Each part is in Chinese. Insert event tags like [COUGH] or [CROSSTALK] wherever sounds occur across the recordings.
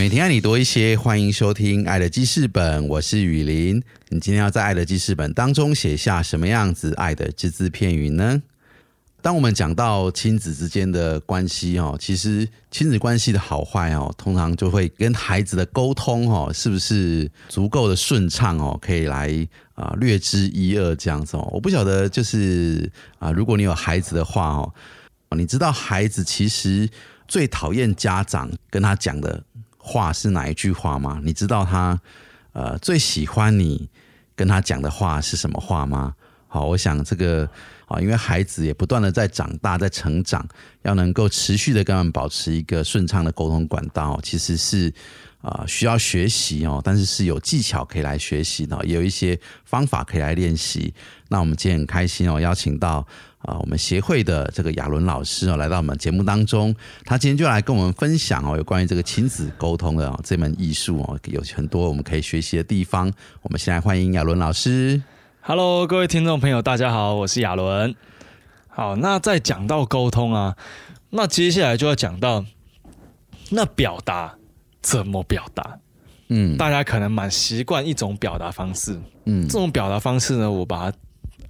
每天爱你多一些，欢迎收听《爱的记事本》，我是雨林。你今天要在《爱的记事本》当中写下什么样子爱的只字片语呢？当我们讲到亲子之间的关系哦，其实亲子关系的好坏哦，通常就会跟孩子的沟通哦，是不是足够的顺畅哦，可以来啊略知一二这样子哦。我不晓得，就是啊，如果你有孩子的话哦，你知道孩子其实最讨厌家长跟他讲的。话是哪一句话吗？你知道他呃最喜欢你跟他讲的话是什么话吗？好，我想这个啊，因为孩子也不断的在长大，在成长，要能够持续的跟他们保持一个顺畅的沟通管道，其实是啊需要学习哦，但是是有技巧可以来学习的，也有一些方法可以来练习。那我们今天很开心哦，邀请到。啊，我们协会的这个亚伦老师哦，来到我们节目当中，他今天就来跟我们分享哦，有关于这个亲子沟通的这门艺术哦，有很多我们可以学习的地方。我们先来欢迎亚伦老师。Hello，各位听众朋友，大家好，我是亚伦。好，那在讲到沟通啊，那接下来就要讲到那表达怎么表达。嗯，大家可能蛮习惯一种表达方式。嗯，这种表达方式呢，我把它。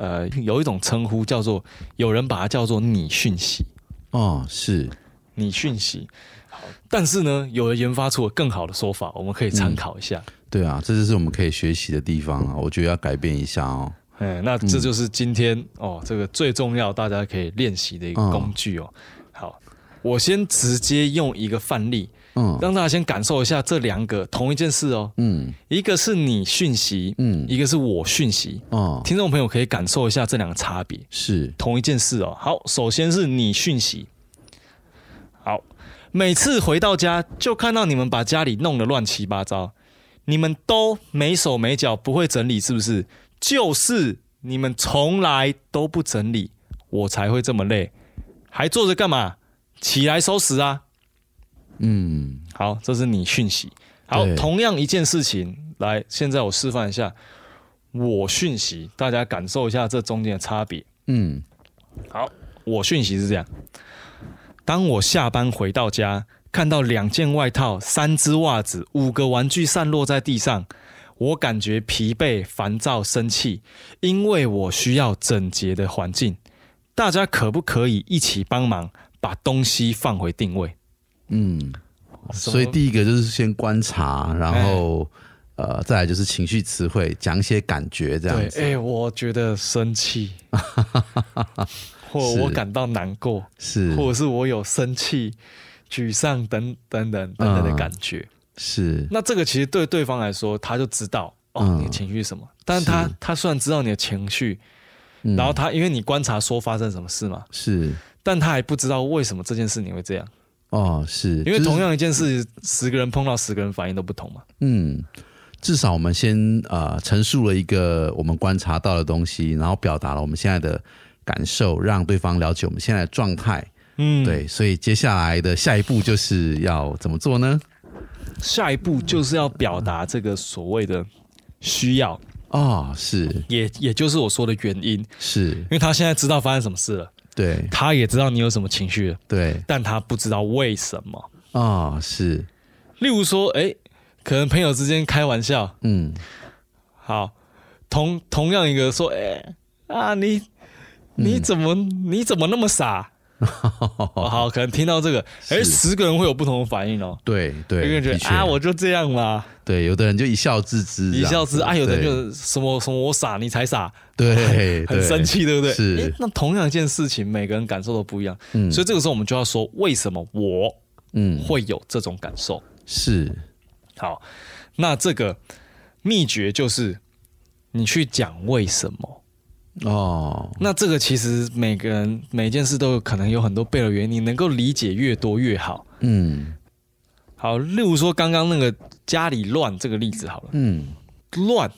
呃，有一种称呼叫做，有人把它叫做拟讯息。哦，是拟讯息。好，但是呢，有人研发出了更好的说法，我们可以参考一下。对啊，这就是我们可以学习的地方啊！我觉得要改变一下哦。哎，那这就是今天哦，这个最重要，大家可以练习的一个工具哦。好，我先直接用一个范例。嗯，让大家先感受一下这两个同一件事哦。嗯，一个是你讯息，嗯，一个是我讯息。哦，听众朋友可以感受一下这两个差别。是同一件事哦。好，首先是你讯息。好，每次回到家就看到你们把家里弄得乱七八糟，你们都没手没脚，不会整理，是不是？就是你们从来都不整理，我才会这么累，还坐着干嘛？起来收拾啊！嗯，好，这是你讯息。好，同样一件事情，来，现在我示范一下，我讯息，大家感受一下这中间的差别。嗯，好，我讯息是这样：当我下班回到家，看到两件外套、三只袜子、五个玩具散落在地上，我感觉疲惫、烦躁、生气，因为我需要整洁的环境。大家可不可以一起帮忙把东西放回定位？嗯，所以第一个就是先观察，然后呃，再来就是情绪词汇，讲一些感觉这样子。哎，我觉得生气，[LAUGHS] 或我感到难过，是，或者是我有生气、沮丧等等等等等的感觉。是，那这个其实对对方来说，他就知道哦，你的情绪是什么。但是他他虽然知道你的情绪，然后他因为你观察说发生什么事嘛，是，但他还不知道为什么这件事你会这样。哦，是因为同样一件事，十个人碰到十个人反应都不同嘛。嗯，至少我们先呃陈述了一个我们观察到的东西，然后表达了我们现在的感受，让对方了解我们现在的状态。嗯，对，所以接下来的下一步就是要怎么做呢？下一步就是要表达这个所谓的需要啊，是，也也就是我说的原因，是因为他现在知道发生什么事了。对，他也知道你有什么情绪，对，但他不知道为什么。啊。是，例如说，哎，可能朋友之间开玩笑，嗯，好，同同样一个说，哎啊，你你怎么你怎么那么傻？[LAUGHS] 好，可能听到这个，哎，十个人会有不同的反应哦。对对，有个人觉得啊，我就这样啦。对，有的人就一笑置之，一笑置啊，有的人就什么什么我傻，你才傻。对，很生气，对不对？是。那同样一件事情，每个人感受都不一样。嗯。所以这个时候，我们就要说，为什么我嗯会有这种感受？是。好，那这个秘诀就是你去讲为什么。哦，那这个其实每个人每件事都有可能有很多背的原因，能够理解越多越好。嗯，好，例如说刚刚那个家里乱这个例子好了。嗯，乱，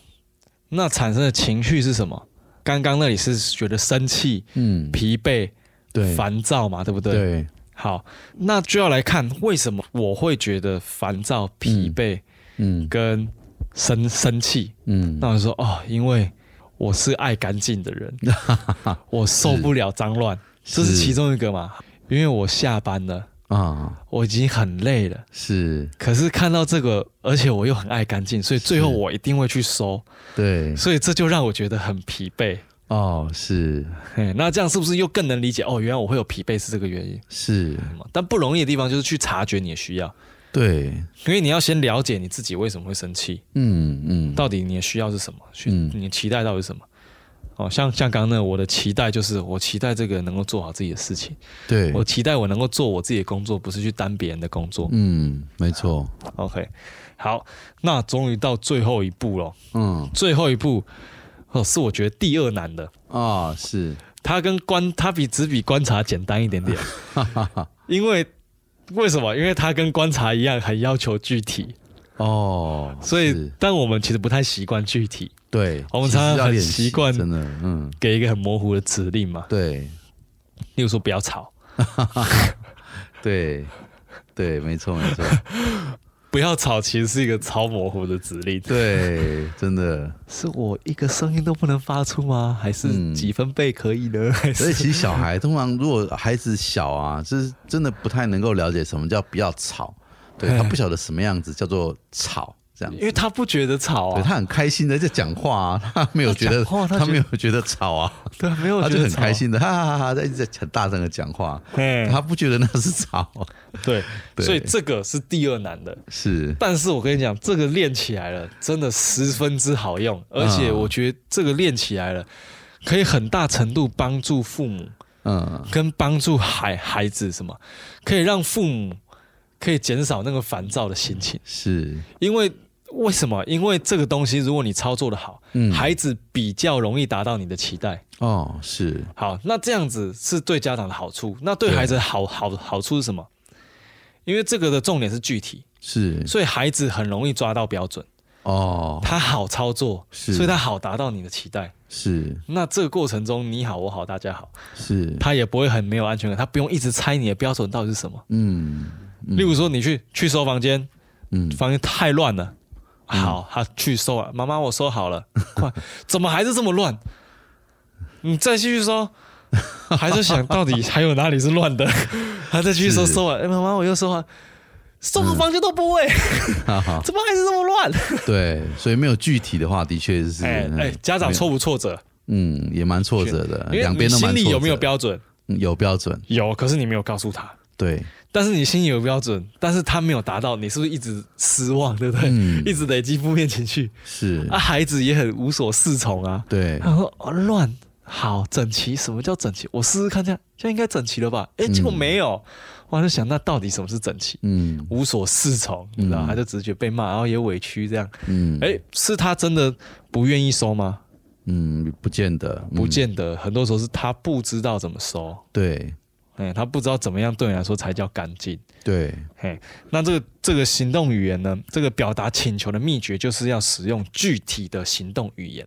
那产生的情绪是什么？刚刚那里是觉得生气、嗯，疲惫、对，烦躁嘛，对不对？对，好，那就要来看为什么我会觉得烦躁、疲惫嗯跟生生气。嗯，那我就说哦，因为我是爱干净的人，[LAUGHS] 我受不了脏乱，这是是其中一个嘛。因为我下班了，啊，我已经很累了，是，可是看到这个，而且我又很爱干净，所以最后我一定会去收，对，所以这就让我觉得很疲惫。哦，是嘿，那这样是不是又更能理解？哦，原来我会有疲惫是这个原因。是，但不容易的地方就是去察觉你的需要，对，因为你要先了解你自己为什么会生气，嗯嗯，到底你的需要是什么，去嗯。你的期待到底是什么。哦，像像刚刚那，我的期待就是我期待这个人能够做好自己的事情，对，我期待我能够做我自己的工作，不是去担别人的工作。嗯，没错，OK，好，那终于到最后一步了。嗯。最后一步哦，是我觉得第二难的，啊，是，它跟观它比只比观察简单一点点，[LAUGHS] 因为为什么？因为它跟观察一样，很要求具体，哦，所以但我们其实不太习惯具体，对，我们常常很习惯真的，嗯，给一个很模糊的指令嘛，对。例如说不要吵，[LAUGHS] 对对，没错没错，[LAUGHS] 不要吵，其实是一个超模糊的指令。对，真的，是我一个声音都不能发出吗？还是嗯几分贝可以呢？[LAUGHS] 所以其实小孩通常如果孩子小啊，就是真的不太能够了解什么叫不要吵，对他不晓得什么样子叫做吵，这样子。因为他不觉得吵啊，对他很开心的在讲话啊，他没有觉得他没有觉得吵啊，对，没有他就很开心的哈哈哈哈在一直在很大声的讲话，他不觉得那是吵，对，[LAUGHS] 对。所以这个是第二难的。是。但是我跟你讲，这个练起来了，真的十分之好用，而且嗯。我觉得这个练起来了，可以很大程度帮助父母嗯。跟帮助孩孩子什么，可以让父母可以减少那个烦躁的心情。是。因为为什么？因为这个东西，如果你操作的好，嗯孩子比较容易达到你的期待。哦是好，那这样子是对家长的好处。那对对孩子的好好好处是什么？因为这个的重点是具体，是所以孩子很容易抓到标准，哦他好操作，是所以他好达到你的期待。是那这个过程中，你好我好大家好，是他也不会很没有安全感，他不用一直猜你的标准到底是什么。嗯例如说，你去去收房间，嗯房间太乱了。好，他去收啊。妈妈，我收好了，快！怎么还是这么乱？[LAUGHS] 你再继续收，还是想到底还有哪里是乱的？[LAUGHS] 他再继续收，是收完，哎，妈妈，我又收完，收个房间都不会，哈 [LAUGHS] 哈怎么还是这么乱？对，所以没有具体的话，的确是嗯哎哎，家长挫不挫折？嗯也蛮挫折的，两边都蛮心里有没有标准？嗯有标准？有，可是你没有告诉他。对但是你心里有标准，但是他没有达到，你是不是一直失望，对不对？嗯一直累积负面情绪是啊，孩子也很无所适从啊。对他说啊乱好整齐，什么叫整齐？我试试看，这样这样应该整齐了吧？哎，结果没有，我就想那到底什么是整齐？嗯无所适从，你知道，嗯他就直觉被骂，然后也委屈这样。嗯哎，是他真的不愿意收吗？嗯不见得嗯不见得，很多时候是他不知道怎么收，对哎，他不知道怎么样对你来说才叫干净。对嘿，那这个这个行动语言呢？这个表达请求的秘诀就是要使用具体的行动语言。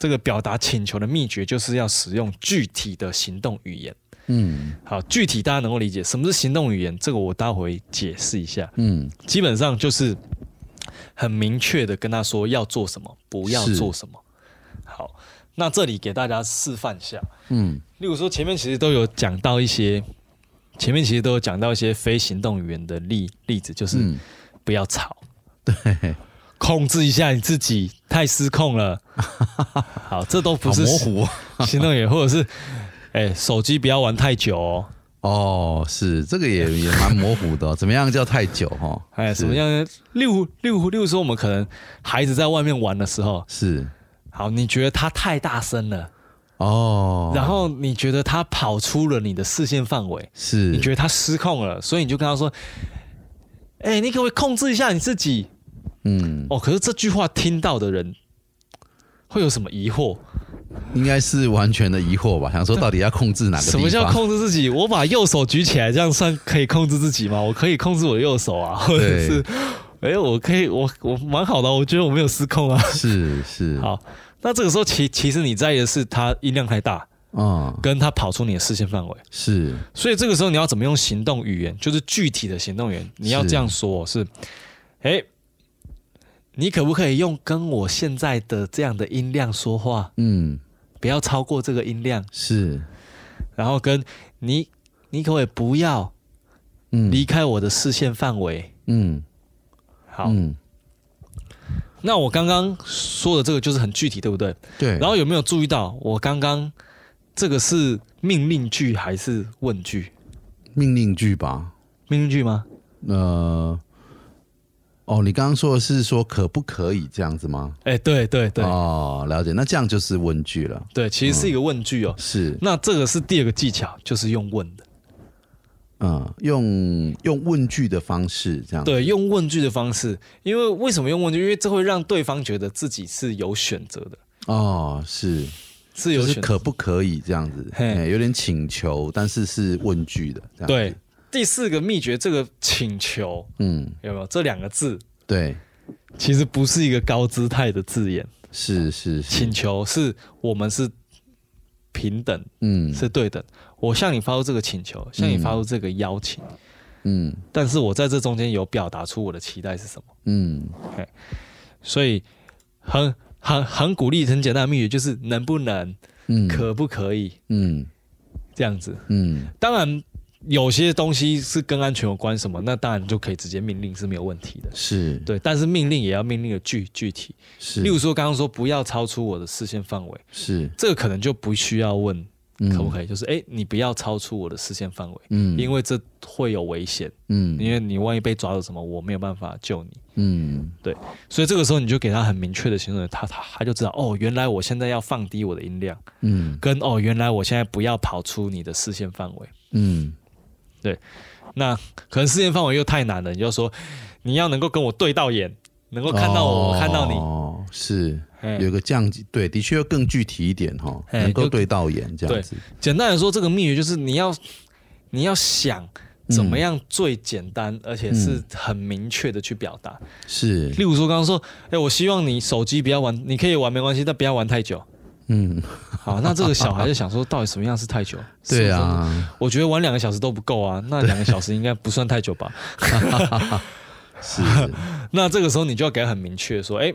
这个表达请求的秘诀就是要使用具体的行动语言。嗯。好，具体大家能够理解什么是行动语言，这个我待会解释一下。嗯。基本上就是很明确的跟他说要做什么，不要做什么。好，那这里给大家示范一下，嗯。例如说前面其实都有讲到一些，前面其实都有讲到一些非行动语言的例例子，就是嗯，不要吵，对，控制一下你自己，太失控了。[LAUGHS] 好，这都不是模糊。行动也，或者是哎、手机不要玩太久哦。哦，是这个也也蛮模糊的哦、[LAUGHS] 怎么样叫太久哈？哎，是。什么样呢？例如，例如，例如说，我们可能孩子在外面玩的时候，是。好，你觉得他太大声了，哦，然后你觉得他跑出了你的视线范围，是。你觉得他失控了，所以你就跟他说：“哎、你可不可以控制一下你自己嗯？”，哦，可是这句话听到的人会有什么疑惑？应该是完全的疑惑吧？想说到底要控制哪个？[LAUGHS] 什么叫控制自己？我把右手举起来，这样算可以控制自己吗？我可以控制我的右手啊，或者是，哎、我可以，我我蛮好的，我觉得我没有失控啊。是是，[LAUGHS] 好，那这个时候其其实你在意的是它音量太大，嗯，跟他跑出你的视线范围。是所以这个时候你要怎么用行动语言，就是具体的行动语言，你要这样说：是，哎，你可不可以用跟我现在的这样的音量说话，嗯。不要超过这个音量，是。然后跟你，你可不可以不要嗯。离开我的视线范围？嗯。好，嗯。那我刚刚说的这个就是很具体，对不对？对，然后有没有注意到我刚刚这个是命令句还是问句？命令句吧，命令句吗？呃，哦，你刚刚说的是说可不可以这样子吗？哎，对对对、哦，了解，那这样就是问句了，对，其实是一个问句哦。是。那这个是第二个技巧，就是用问的。嗯，用用问句的方式这样，，对，用问句的方式，因为为什么用问句？因为这会让对方觉得自己是有选择的，哦，是。就是是有就是。可不可以这样子，嘿。哎有点请求，但是是问句的，这样对。子，，第四个秘诀，这个请求嗯，有没有？这两个字。对，其实不是一个高姿态的字眼，是是是。请，求是我们是平等，嗯。是对等。我向你发出这个请求，向你发出这个邀请，嗯。但是我在这中间有表达出我的期待是什么。嗯，所以很很很鼓励，很简单的秘诀就是能不能，嗯，可不可以嗯。这样子。嗯。当然，有些东西是跟安全有关什么，那当然就可以直接命令是没有问题的。是，对，但是命令也要命令的具具体。是，例如说，刚刚说不要超出我的视线范围，是。这个可能就不需要问嗯可不可以，就是哎、诶你不要超出我的视线范围，嗯，因为这会有危险，嗯。因为你万一被抓到什么，我没有办法救你。嗯。对所以这个时候你就给他很明确的行动，他他他就知道哦，原来我现在要放低我的音量，嗯。跟哦，原来我现在不要跑出你的视线范围。嗯那可能视线范围又太难了，你就说你要能够跟我对到眼，能够看到我，我看到你。哦，是哎有个这样子，对，的确要更具体一点哈，能够对到眼这样子，简单来说，这个秘诀就是你要你要想怎么样最简单，而且是很明确的去表达。是，例如说，刚刚说，哎、我希望你手机不要玩，你可以玩没关系，但不要玩太久。嗯，[LAUGHS] 好，那这个小孩就想说，到底什么样是太久？[LAUGHS] 对15分钟，啊，我觉得玩两个小时都不够啊，[LAUGHS] 那两个小时应该不算太久吧？是，那这个时候你就要给他很明确说，哎、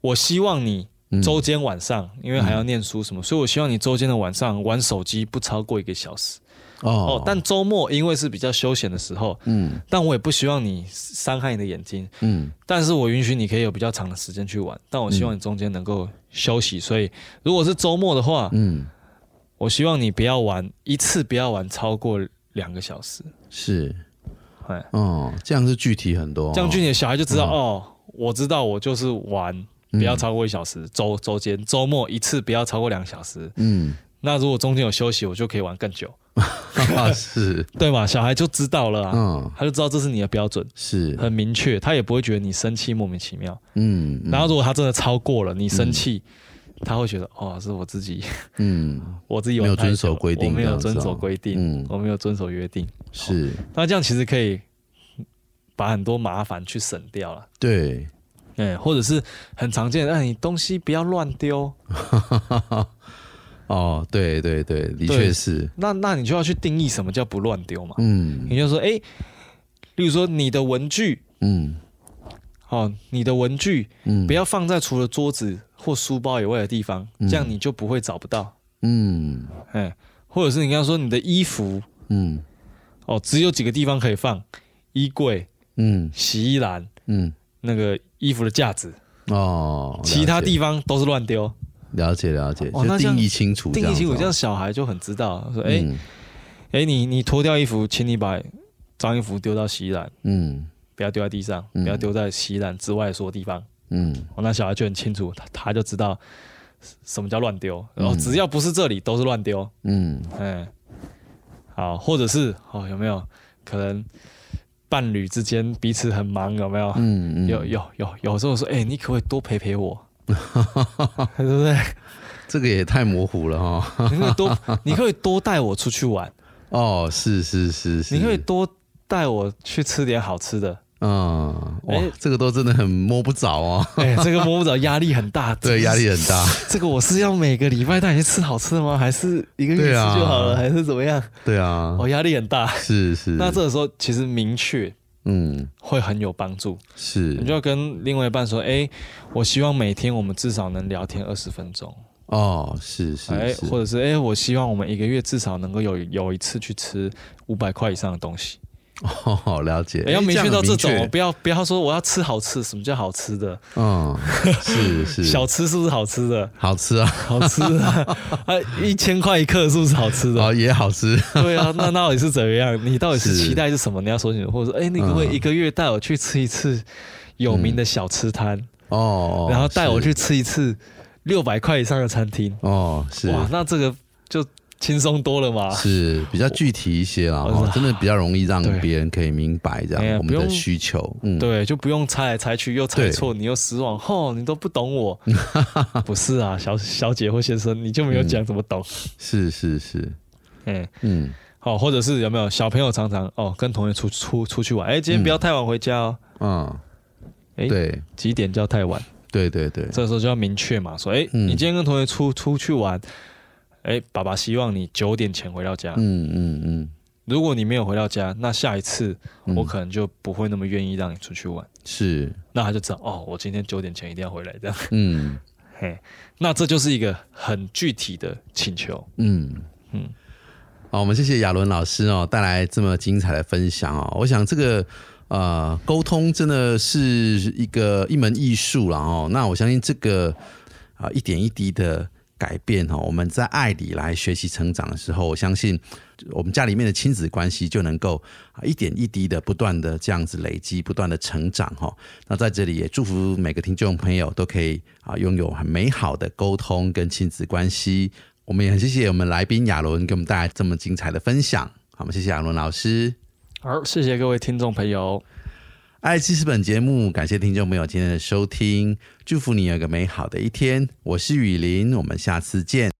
我希望你嗯周间晚上，因为还要念书什么，所以我希望你周间的晚上玩手机不超过一个小时。哦。哦，，但周末因为是比较休闲的时候，嗯。但我也不希望你伤害你的眼睛，嗯。但是我允许你可以有比较长的时间去玩，但我希望你中间能够休息。所以如果是周末的话，嗯，我希望你不要玩一次不要玩超过两个小时，是，哎，哦，这样是具体很多，这样你的小孩就知道、嗯。哦，我知道我就是玩。不要超过一小时，周周间周末一次不要超过两小时。嗯，那如果中间有休息，我就可以玩更久，啊 [LAUGHS] 是，对嘛？小孩就知道了啊，嗯他就知道这是你的标准，是，很明确，他也不会觉得你生气莫名其妙。嗯，然后如果他真的超过了，你生气，他会觉得哦，是我自己，嗯我自己玩没有遵太久守规定我没有这样子哦遵守规定，嗯我没有遵守约定。是，那这样其实可以把很多麻烦去省掉了。对，哎，或者是很常见的，哎，你东西不要乱丢。[LAUGHS] 哦，对对对，的对确是，那那你就要去定义什么叫不乱丢嘛。嗯。你就说，哎，例如说你的文具，嗯。哦，你的文具嗯，不要放在除了桌子或书包以外的地方，这样你就不会找不到。嗯。哎，或者是你刚刚说你的衣服，嗯。哦，只有几个地方可以放，衣柜、嗯。洗衣篮、嗯，那个衣服的架子，哦，其他地方都是乱丢。了解了解，就定义清楚，定义清楚，这样小孩就很知道，说，哦，哎、嗯哎、你你脱掉衣服，请你把脏衣服丢到洗衣篮，嗯。不要丢在地上，嗯。不要丢在洗衣篮之外的所有地方。嗯。哦，那小孩就很清楚，他他就知道什么叫乱丢，然后嗯。只要不是这里都是乱丢。嗯。嗯，好，或者是哦，有没有可能伴侣之间彼此很忙，有没有？嗯嗯，有有有有时候说，哎、你可不可以多陪陪我？[LAUGHS] 对不对？这个也太模糊了哈。你可以多，你可以多带我出去玩，哦，是是是是，你可以多带我去吃点好吃的。嗯，哇哎，这个都真的很摸不着哦。哎、这个摸不着，压力很大。[LAUGHS] 对，压力很大。这个我是要每个礼拜带你去吃好吃的吗？还是一个月一次对啊就好了？还是怎么样？对啊，哦，压力很大。是是。那这个时候其实明确嗯会很有帮助。是你就要跟另外一半说：“哎、我希望每天我们至少能聊天二十分钟。哦，是是哎、是，或者是哎、我希望我们一个月至少能够有有一次去吃五百块以上的东西。哦，了解。哎要明确到这种不要不要说我要吃好吃。什么叫好吃的？嗯，是是 [LAUGHS] 小吃是不是好吃的？[LAUGHS] 好吃啊，好吃啊啊，一千块一克是不是好吃的？[LAUGHS] 哦也好吃。对啊，那到底是怎么样？你到底是是期待是什么？你要说清楚，或者说，哎、你可不可以嗯一个月带我去吃一次有名的小吃摊，哦，然后带我去吃一次六百块以上的餐厅？哦，是哇，那这个就轻松多了嘛。是比较具体一些啦，真的比较容易让别人可以明白这样我们的需求。嗯，对，就不用猜来猜去，又猜错，你又失望，吼，你都不懂我。[LAUGHS] 不是啊，小小姐或先生，你就没有讲怎么懂。是是是，嗯，嗯。好，或者是有没有小朋友常常哦跟同学出出出去玩，哎，今天不要太晚回家哦，嗯，哎对。几点叫太晚？对对对，这时候就要明确嘛，说，哎、嗯。你今天跟同学出出去玩，哎、爸爸希望你九点前回到家。嗯嗯嗯，如果你没有回到家，那下一次嗯我可能就不会那么愿意让你出去玩。是，那他就知道，哦，我今天九点前一定要回来，这样。嗯 [LAUGHS] 嘿，那这就是一个很具体的请求。嗯嗯嗯。好，我们谢谢亚伦老师哦，带来这么精彩的分享哦。我想这个呃沟通真的是一个一门艺术了哦。那我相信这个啊、一点一滴的改变哈，我们在爱里来学习成长的时候，我相信我们家里面的亲子关系就能够啊一点一滴的不断的这样子累积，不断的成长哈、那在这里也祝福每个听众朋友都可以啊拥有很美好的沟通跟亲子关系。我们也很谢谢我们来宾亚伦给我们带来这么精彩的分享。好，我们谢谢亚伦老师。好，谢谢各位听众朋友。爱记事本节目，感谢听众朋友今天的收听，祝福你有个美好的一天。我是雨林，我们下次见。